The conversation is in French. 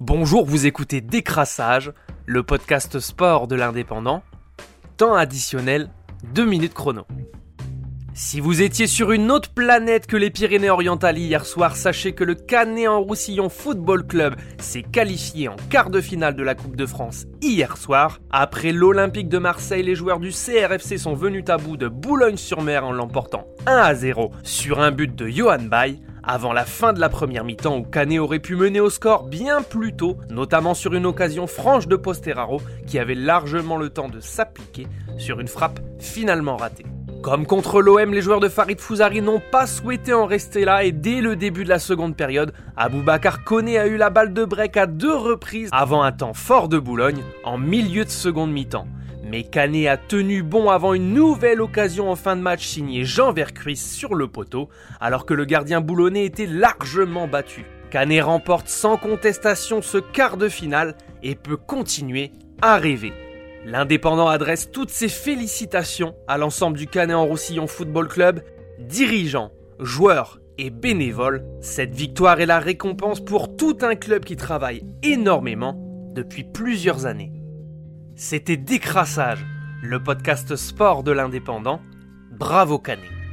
Bonjour, vous écoutez Décrassage, le podcast sport de l'indépendant. Temps additionnel, 2 minutes chrono. Si vous étiez sur une autre planète que les Pyrénées-Orientales hier soir, sachez que le Canet en Roussillon Football Club s'est qualifié en quart de finale de la Coupe de France hier soir. Après l'Olympique de Marseille, les joueurs du CRFC sont venus à bout de Boulogne-sur-Mer en l'emportant 1 à 0 sur un but de Johan Bay avant la fin de la première mi-temps où Canet aurait pu mener au score bien plus tôt, notamment sur une occasion franche de Posteraro qui avait largement le temps de s'appliquer sur une frappe finalement ratée. Comme contre l'OM, les joueurs de Farid Fouzari n'ont pas souhaité en rester là et dès le début de la seconde période, Aboubacar Koné a eu la balle de break à deux reprises avant un temps fort de Boulogne en milieu de seconde mi-temps. Mais Canet a tenu bon avant une nouvelle occasion en fin de match signée Jean Vercruis sur le poteau, alors que le gardien boulonnais était largement battu. Canet remporte sans contestation ce quart de finale et peut continuer à rêver. L'indépendant adresse toutes ses félicitations à l'ensemble du Canet en Roussillon Football Club, dirigeants, joueurs et bénévoles. Cette victoire est la récompense pour tout un club qui travaille énormément depuis plusieurs années. C'était Décrassage, le podcast sport de l'indépendant. Bravo Canet.